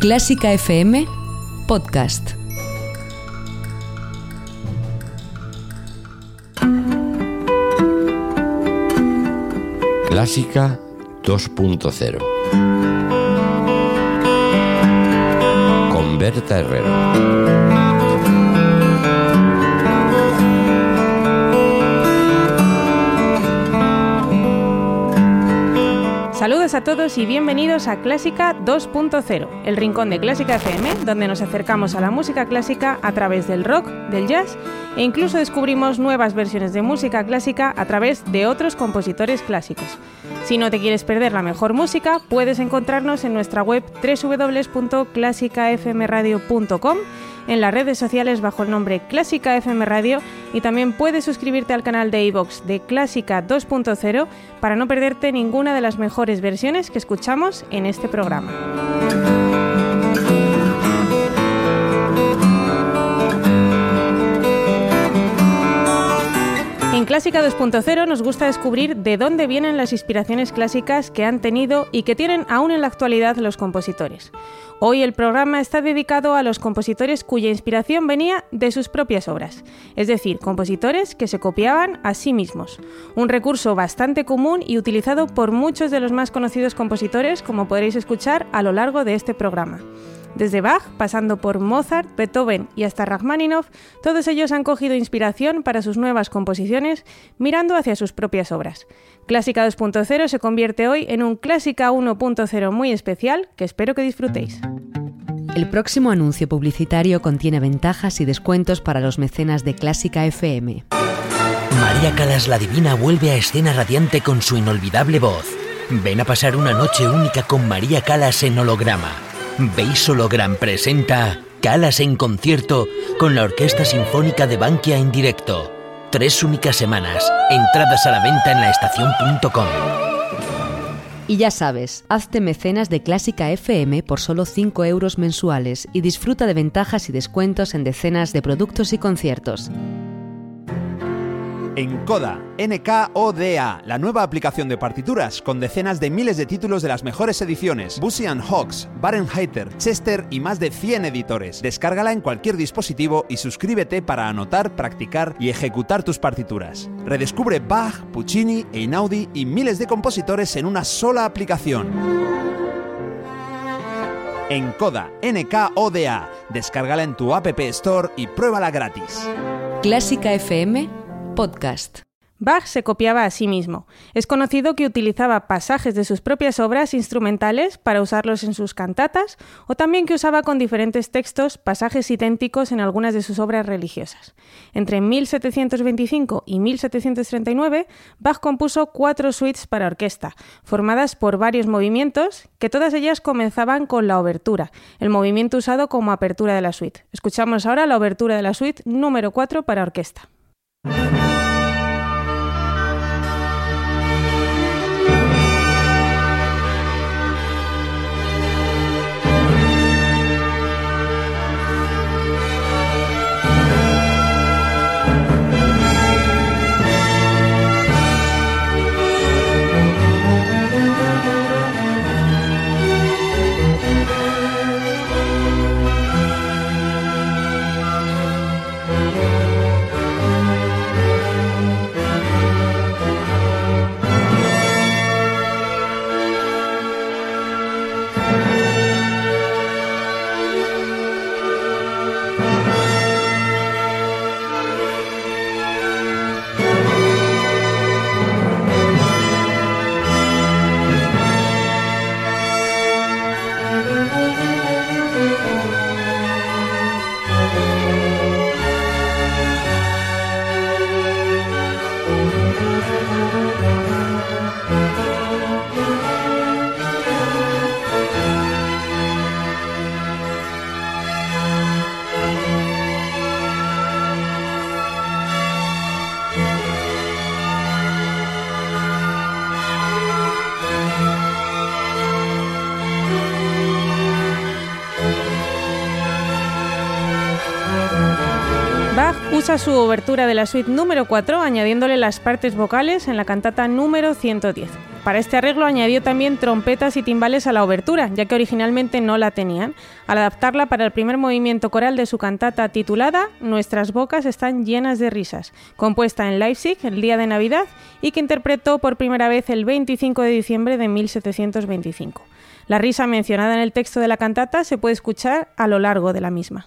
Clásica FM Podcast. Clásica 2.0 con Berta Herrero. Saludos a todos y bienvenidos a Clásica 2.0, el rincón de Clásica FM, donde nos acercamos a la música clásica a través del rock, del jazz e incluso descubrimos nuevas versiones de música clásica a través de otros compositores clásicos. Si no te quieres perder la mejor música, puedes encontrarnos en nuestra web www.clásicafmradio.com en las redes sociales bajo el nombre Clásica FM Radio y también puedes suscribirte al canal de iVox de Clásica 2.0 para no perderte ninguna de las mejores versiones que escuchamos en este programa. Clásica 2.0 nos gusta descubrir de dónde vienen las inspiraciones clásicas que han tenido y que tienen aún en la actualidad los compositores. Hoy el programa está dedicado a los compositores cuya inspiración venía de sus propias obras, es decir, compositores que se copiaban a sí mismos, un recurso bastante común y utilizado por muchos de los más conocidos compositores, como podréis escuchar a lo largo de este programa. Desde Bach, pasando por Mozart, Beethoven y hasta Rachmaninoff, todos ellos han cogido inspiración para sus nuevas composiciones mirando hacia sus propias obras. Clásica 2.0 se convierte hoy en un Clásica 1.0 muy especial que espero que disfrutéis. El próximo anuncio publicitario contiene ventajas y descuentos para los mecenas de Clásica FM. María Calas la Divina vuelve a escena radiante con su inolvidable voz. Ven a pasar una noche única con María Calas en holograma. Beis Hologram presenta Calas en concierto con la Orquesta Sinfónica de Bankia en directo. Tres únicas semanas. Entradas a la venta en laestacion.com. Y ya sabes, hazte mecenas de Clásica FM por solo 5 euros mensuales y disfruta de ventajas y descuentos en decenas de productos y conciertos. Encoda, NKODA, la nueva aplicación de partituras con decenas de miles de títulos de las mejores ediciones, Busy Hawks, Barenheiter, Chester y más de 100 editores. Descárgala en cualquier dispositivo y suscríbete para anotar, practicar y ejecutar tus partituras. Redescubre Bach, Puccini, Einaudi y miles de compositores en una sola aplicación. Encoda, NKODA. Descárgala en tu App Store y pruébala gratis. Clásica FM Bach se copiaba a sí mismo. Es conocido que utilizaba pasajes de sus propias obras instrumentales para usarlos en sus cantatas o también que usaba con diferentes textos pasajes idénticos en algunas de sus obras religiosas. Entre 1725 y 1739, Bach compuso cuatro suites para orquesta, formadas por varios movimientos, que todas ellas comenzaban con la obertura, el movimiento usado como apertura de la suite. Escuchamos ahora la obertura de la suite número 4 para orquesta. Thank you. Usa su obertura de la suite número 4 añadiéndole las partes vocales en la cantata número 110. Para este arreglo añadió también trompetas y timbales a la obertura, ya que originalmente no la tenían, al adaptarla para el primer movimiento coral de su cantata titulada Nuestras bocas están llenas de risas, compuesta en Leipzig el día de Navidad y que interpretó por primera vez el 25 de diciembre de 1725. La risa mencionada en el texto de la cantata se puede escuchar a lo largo de la misma.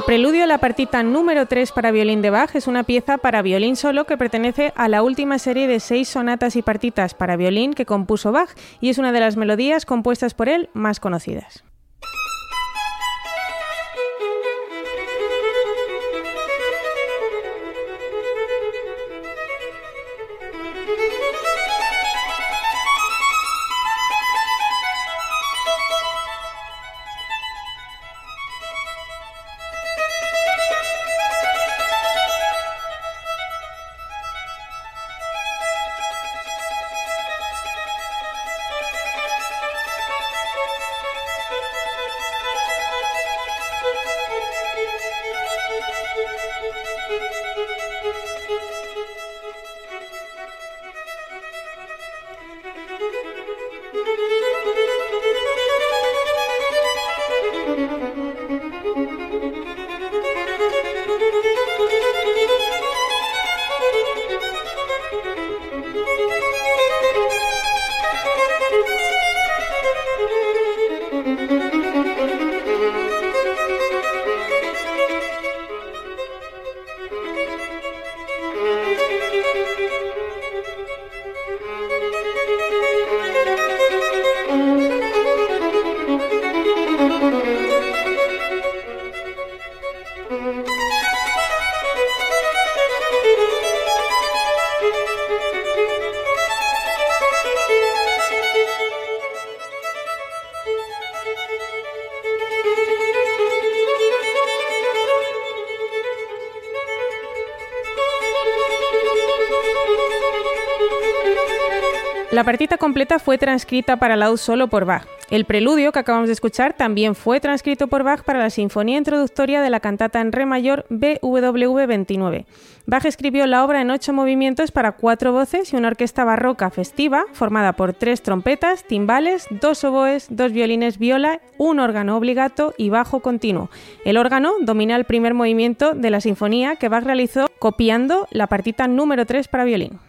El preludio a la partita número 3 para violín de Bach es una pieza para violín solo que pertenece a la última serie de seis sonatas y partitas para violín que compuso Bach y es una de las melodías compuestas por él más conocidas. La partita completa fue transcrita para laúd solo por Bach. El preludio que acabamos de escuchar también fue transcrito por Bach para la sinfonía introductoria de la cantata en re mayor BWV 29. Bach escribió la obra en ocho movimientos para cuatro voces y una orquesta barroca festiva formada por tres trompetas, timbales, dos oboes, dos violines viola, un órgano obligato y bajo continuo. El órgano domina el primer movimiento de la sinfonía que Bach realizó copiando la partita número 3 para violín.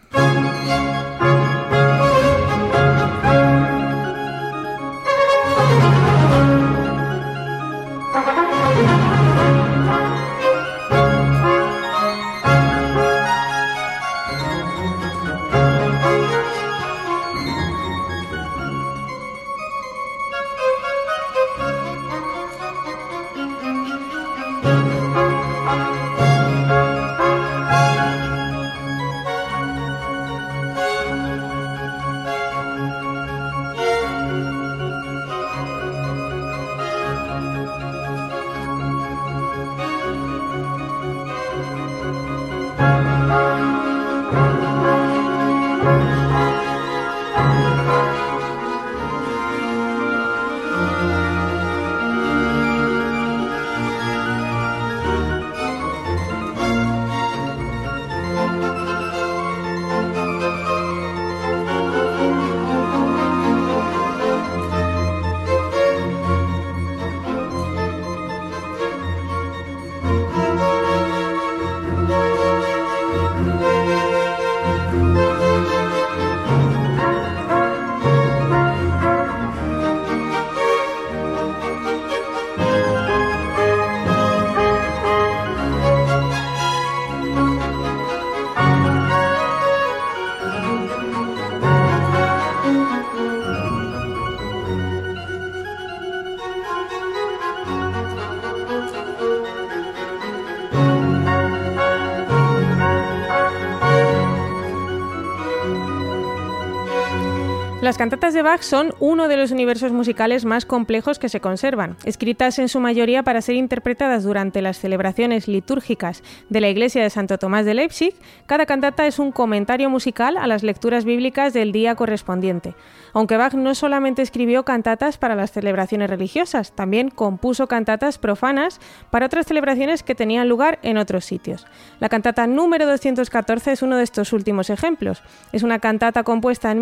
Las cantatas de Bach son uno de los universos musicales más complejos que se conservan, escritas en su mayoría para ser interpretadas durante las celebraciones litúrgicas de la iglesia de Santo Tomás de Leipzig. Cada cantata es un comentario musical a las lecturas bíblicas del día correspondiente. Aunque Bach no solamente escribió cantatas para las celebraciones religiosas, también compuso cantatas profanas para otras celebraciones que tenían lugar en otros sitios. La cantata número 214 es uno de estos últimos ejemplos. Es una cantata compuesta en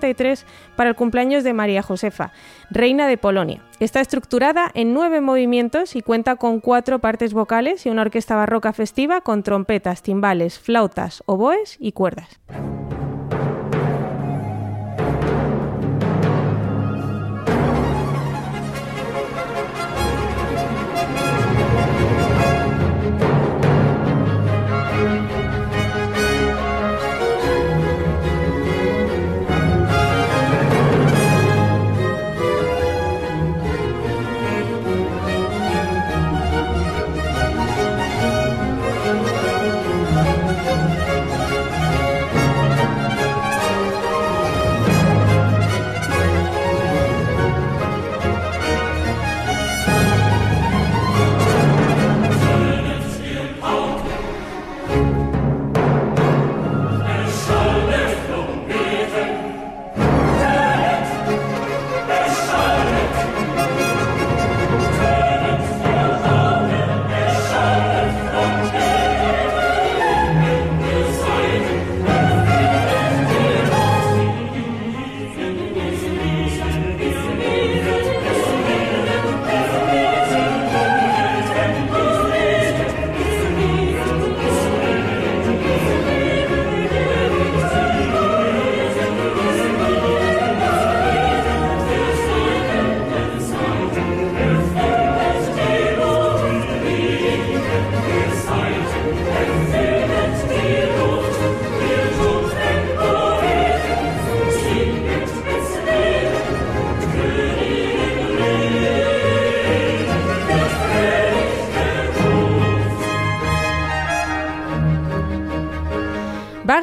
1733 para el cumpleaños de María Josefa, reina de Polonia. Está estructurada en nueve movimientos y cuenta con cuatro partes vocales y una orquesta barroca festiva con trompetas, timbales, flautas, oboes y cuerdas.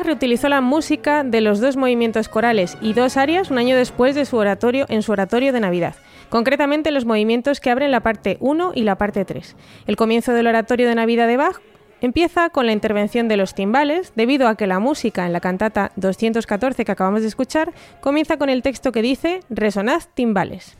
Reutilizó la música de los dos movimientos corales y dos arias un año después de su oratorio en su oratorio de Navidad, concretamente los movimientos que abren la parte 1 y la parte 3. El comienzo del oratorio de Navidad de Bach Empieza con la intervención de los timbales, debido a que la música en la cantata 214 que acabamos de escuchar comienza con el texto que dice Resonad timbales.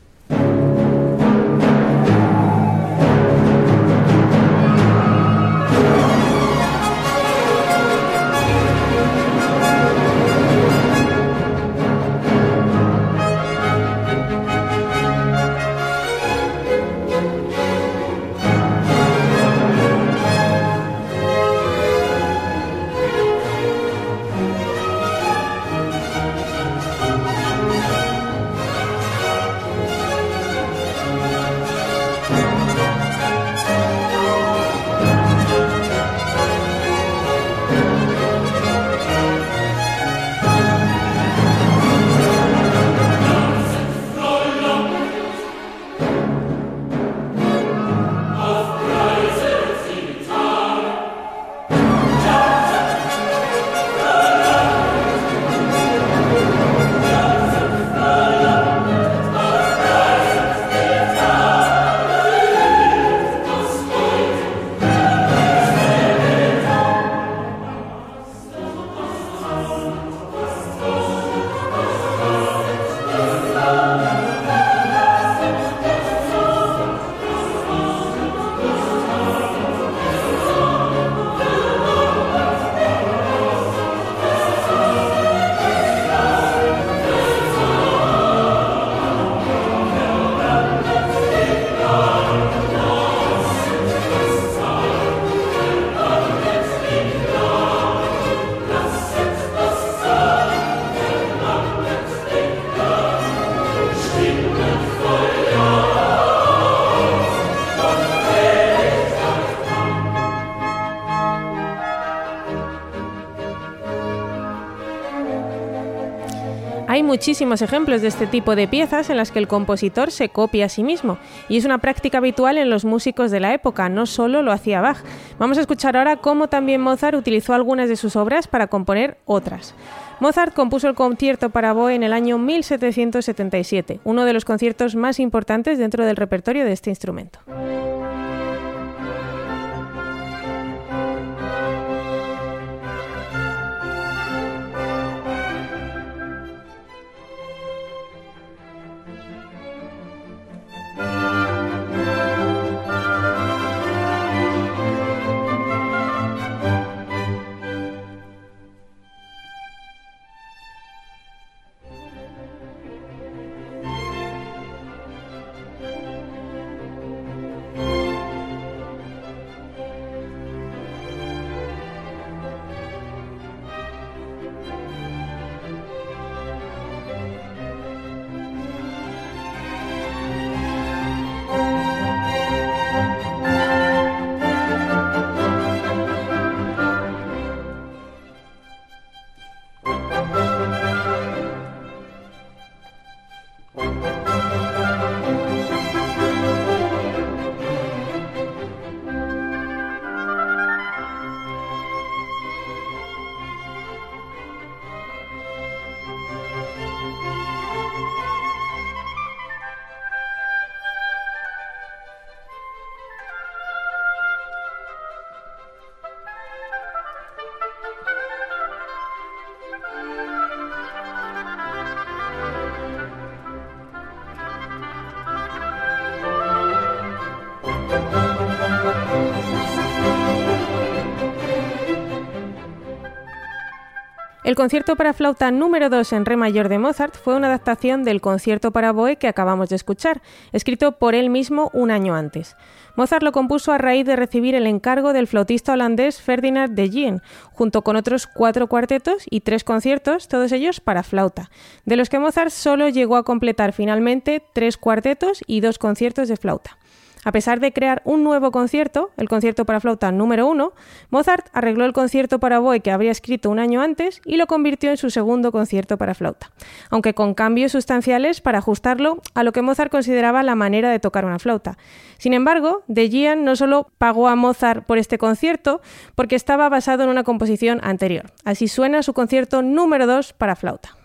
Muchísimos ejemplos de este tipo de piezas en las que el compositor se copia a sí mismo, y es una práctica habitual en los músicos de la época, no solo lo hacía Bach. Vamos a escuchar ahora cómo también Mozart utilizó algunas de sus obras para componer otras. Mozart compuso el concierto para Boe en el año 1777, uno de los conciertos más importantes dentro del repertorio de este instrumento. El concierto para flauta número 2 en re mayor de Mozart fue una adaptación del concierto para Boe que acabamos de escuchar, escrito por él mismo un año antes. Mozart lo compuso a raíz de recibir el encargo del flautista holandés Ferdinand de Gien, junto con otros cuatro cuartetos y tres conciertos, todos ellos para flauta, de los que Mozart solo llegó a completar finalmente tres cuartetos y dos conciertos de flauta. A pesar de crear un nuevo concierto, el concierto para flauta número uno, Mozart arregló el concierto para oboe que habría escrito un año antes y lo convirtió en su segundo concierto para flauta, aunque con cambios sustanciales para ajustarlo a lo que Mozart consideraba la manera de tocar una flauta. Sin embargo, De Gian no solo pagó a Mozart por este concierto, porque estaba basado en una composición anterior. Así suena su concierto número 2 para flauta.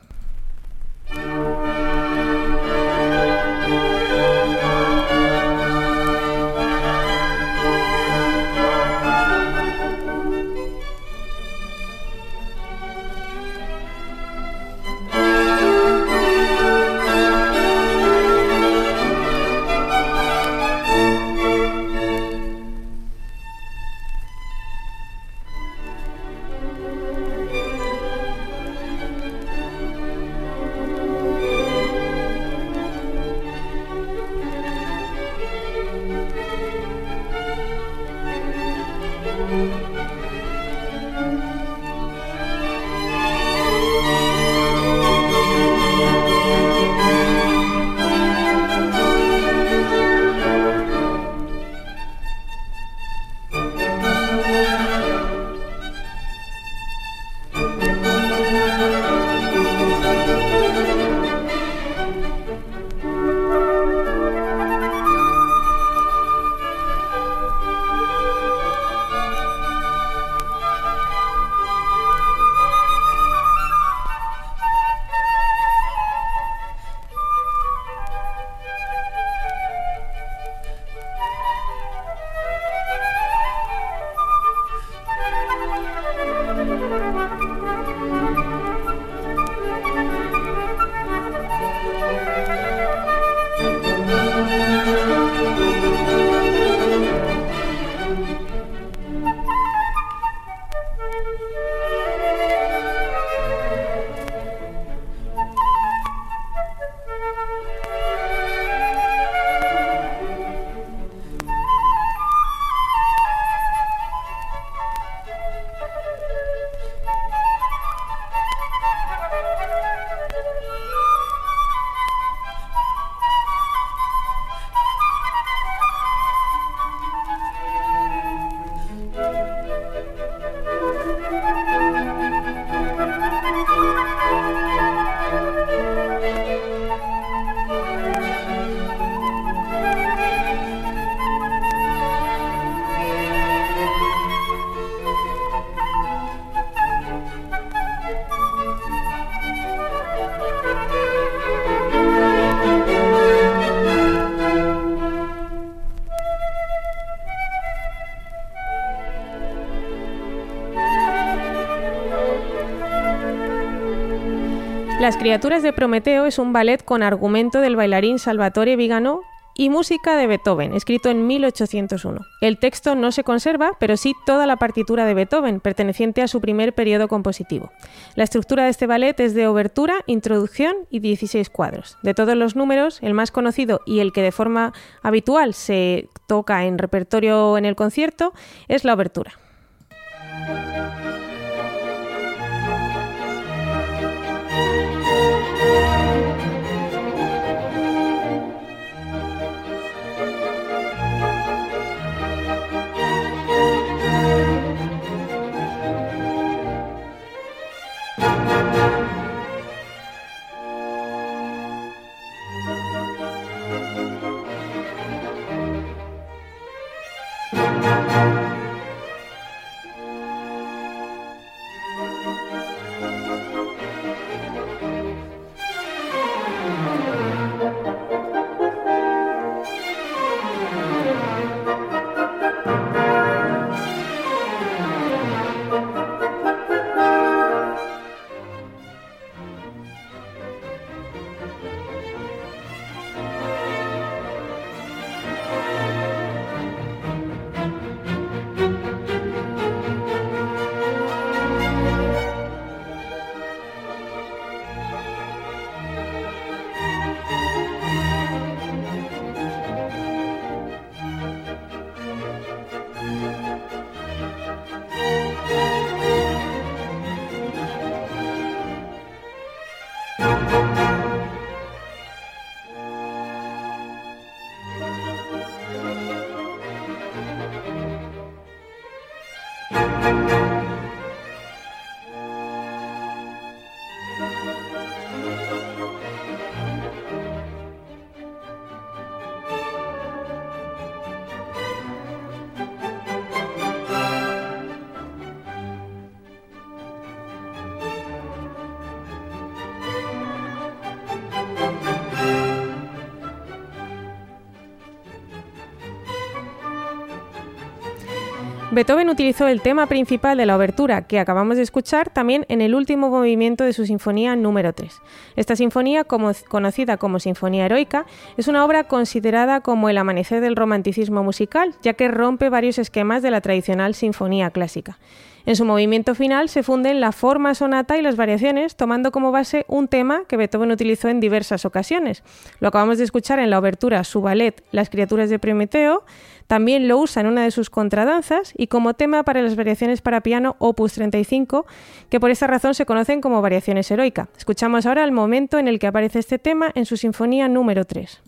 Las criaturas de Prometeo es un ballet con argumento del bailarín Salvatore Vigano y música de Beethoven, escrito en 1801. El texto no se conserva, pero sí toda la partitura de Beethoven, perteneciente a su primer periodo compositivo. La estructura de este ballet es de obertura, introducción y 16 cuadros. De todos los números, el más conocido y el que de forma habitual se toca en repertorio en el concierto es la obertura. Beethoven utilizó el tema principal de la obertura que acabamos de escuchar también en el último movimiento de su sinfonía número 3. Esta sinfonía, conocida como Sinfonía Heroica, es una obra considerada como el amanecer del romanticismo musical, ya que rompe varios esquemas de la tradicional sinfonía clásica. En su movimiento final se funden la forma sonata y las variaciones, tomando como base un tema que Beethoven utilizó en diversas ocasiones. Lo acabamos de escuchar en la obertura su ballet Las criaturas de Prometeo, también lo usa en una de sus contradanzas y como tema para las variaciones para piano Opus 35, que por esta razón se conocen como variaciones heroica. Escuchamos ahora el momento en el que aparece este tema en su sinfonía número 3.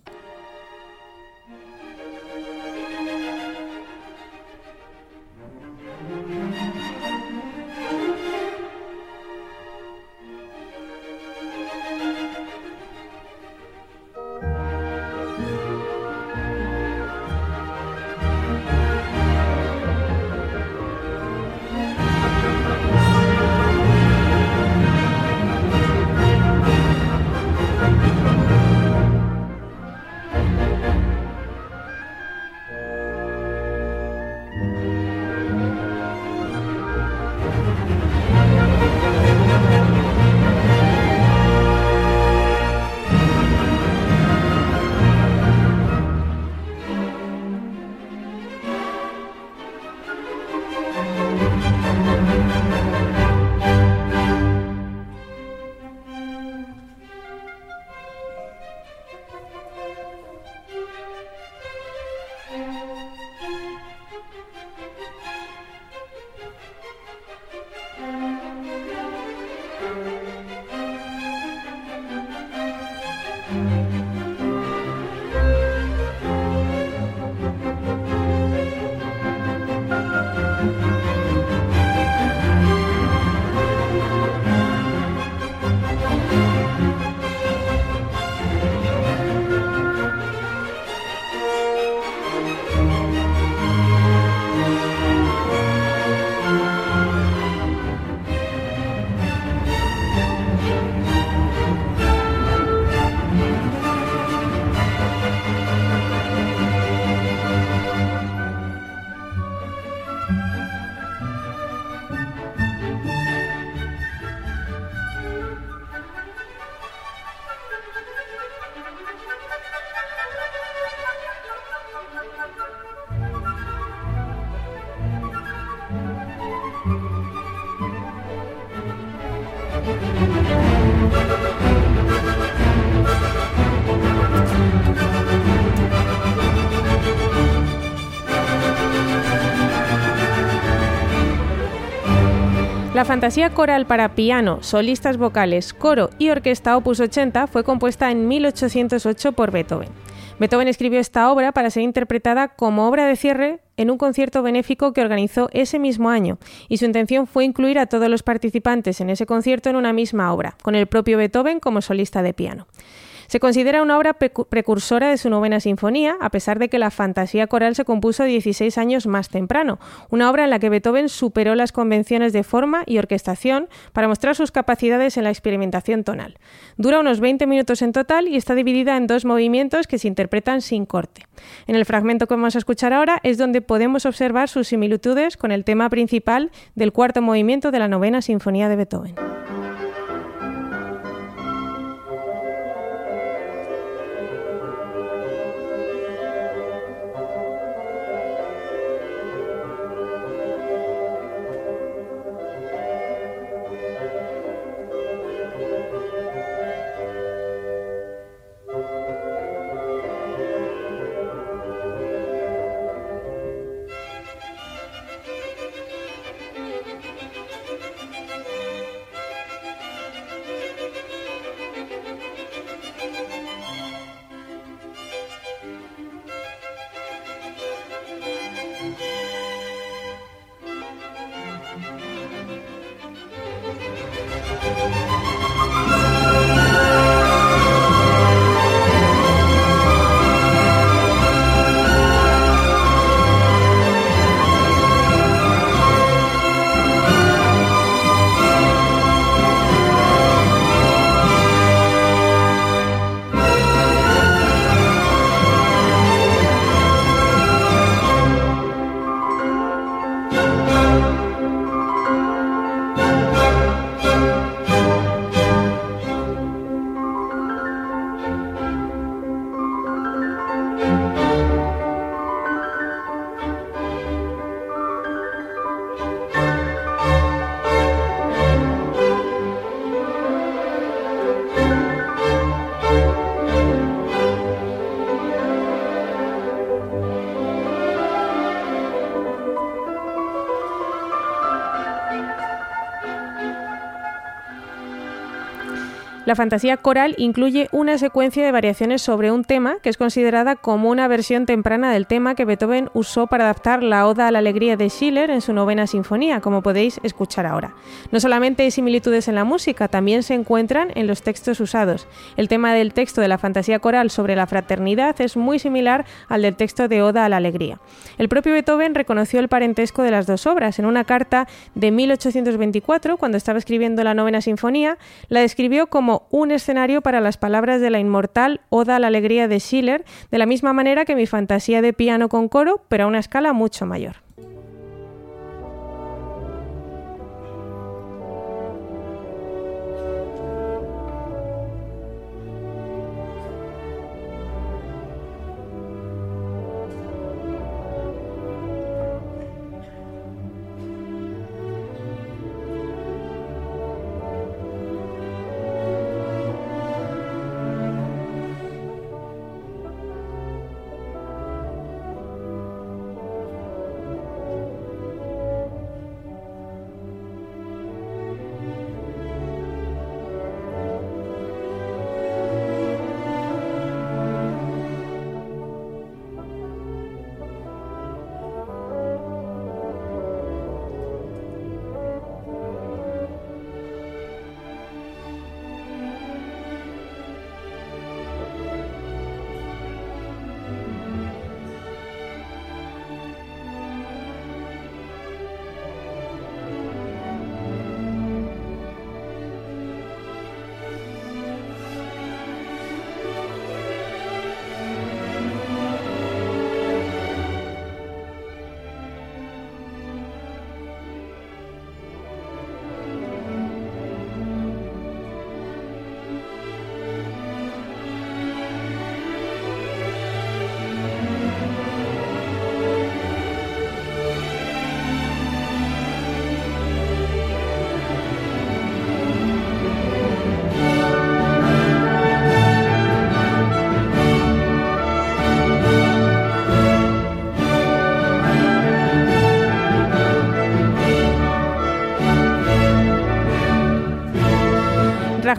La fantasía coral para piano, solistas vocales, coro y orquesta opus 80 fue compuesta en 1808 por Beethoven. Beethoven escribió esta obra para ser interpretada como obra de cierre en un concierto benéfico que organizó ese mismo año, y su intención fue incluir a todos los participantes en ese concierto en una misma obra, con el propio Beethoven como solista de piano. Se considera una obra precursora de su novena sinfonía, a pesar de que la fantasía coral se compuso 16 años más temprano, una obra en la que Beethoven superó las convenciones de forma y orquestación para mostrar sus capacidades en la experimentación tonal. Dura unos 20 minutos en total y está dividida en dos movimientos que se interpretan sin corte. En el fragmento que vamos a escuchar ahora es donde podemos observar sus similitudes con el tema principal del cuarto movimiento de la novena sinfonía de Beethoven. La fantasía coral incluye una secuencia de variaciones sobre un tema que es considerada como una versión temprana del tema que Beethoven usó para adaptar la Oda a la Alegría de Schiller en su novena sinfonía, como podéis escuchar ahora. No solamente hay similitudes en la música, también se encuentran en los textos usados. El tema del texto de la fantasía coral sobre la fraternidad es muy similar al del texto de Oda a la Alegría. El propio Beethoven reconoció el parentesco de las dos obras. En una carta de 1824, cuando estaba escribiendo la novena sinfonía, la describió como un escenario para las palabras de la inmortal Oda a la Alegría de Schiller, de la misma manera que mi fantasía de piano con coro, pero a una escala mucho mayor.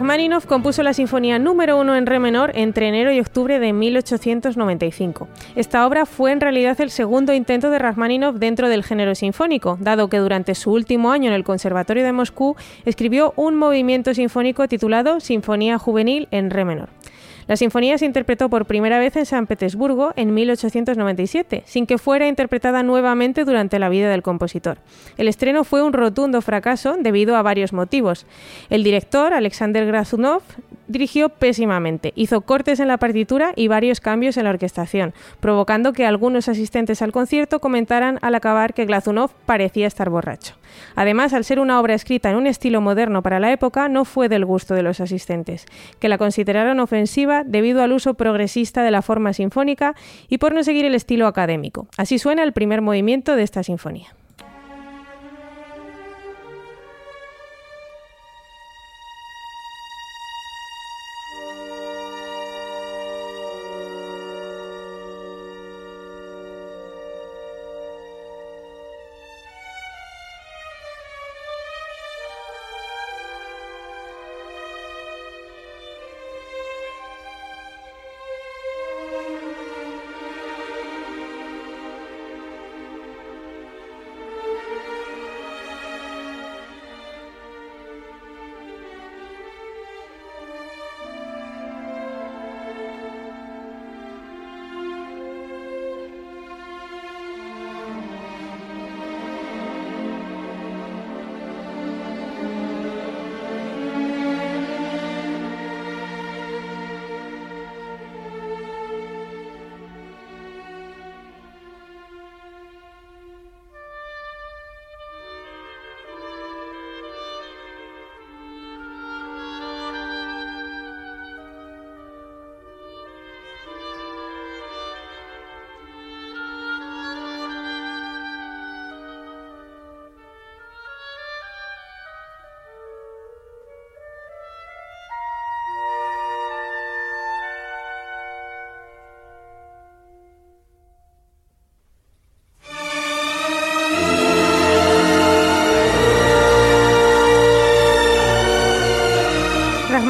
Rachmaninoff compuso la sinfonía número uno en re menor entre enero y octubre de 1895. Esta obra fue en realidad el segundo intento de Rachmaninoff dentro del género sinfónico, dado que durante su último año en el Conservatorio de Moscú escribió un movimiento sinfónico titulado Sinfonía Juvenil en re menor. La sinfonía se interpretó por primera vez en San Petersburgo en 1897, sin que fuera interpretada nuevamente durante la vida del compositor. El estreno fue un rotundo fracaso debido a varios motivos. El director, Alexander Grazunov, dirigió pésimamente, hizo cortes en la partitura y varios cambios en la orquestación, provocando que algunos asistentes al concierto comentaran al acabar que Glazunov parecía estar borracho. Además, al ser una obra escrita en un estilo moderno para la época, no fue del gusto de los asistentes, que la consideraron ofensiva debido al uso progresista de la forma sinfónica y por no seguir el estilo académico. Así suena el primer movimiento de esta sinfonía.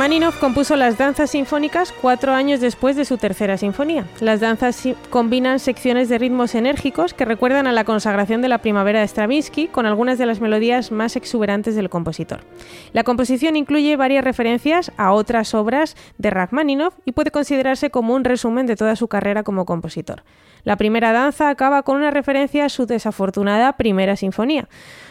Rachmaninoff compuso las danzas sinfónicas cuatro años después de su tercera sinfonía. Las danzas combinan secciones de ritmos enérgicos que recuerdan a la consagración de la primavera de Stravinsky con algunas de las melodías más exuberantes del compositor. La composición incluye varias referencias a otras obras de Rachmaninoff y puede considerarse como un resumen de toda su carrera como compositor. La primera danza acaba con una referencia a su desafortunada primera sinfonía.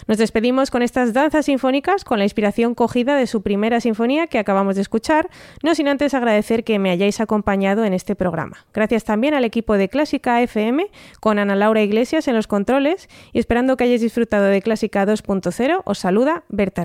Nos despedimos con estas danzas sinfónicas con la inspiración cogida de su primera sinfonía que acabamos de escuchar, no sin antes agradecer que me hayáis acompañado en este programa. Gracias también al equipo de Clásica FM con Ana Laura Iglesias en los controles y esperando que hayáis disfrutado de Clásica 2.0, os saluda Berta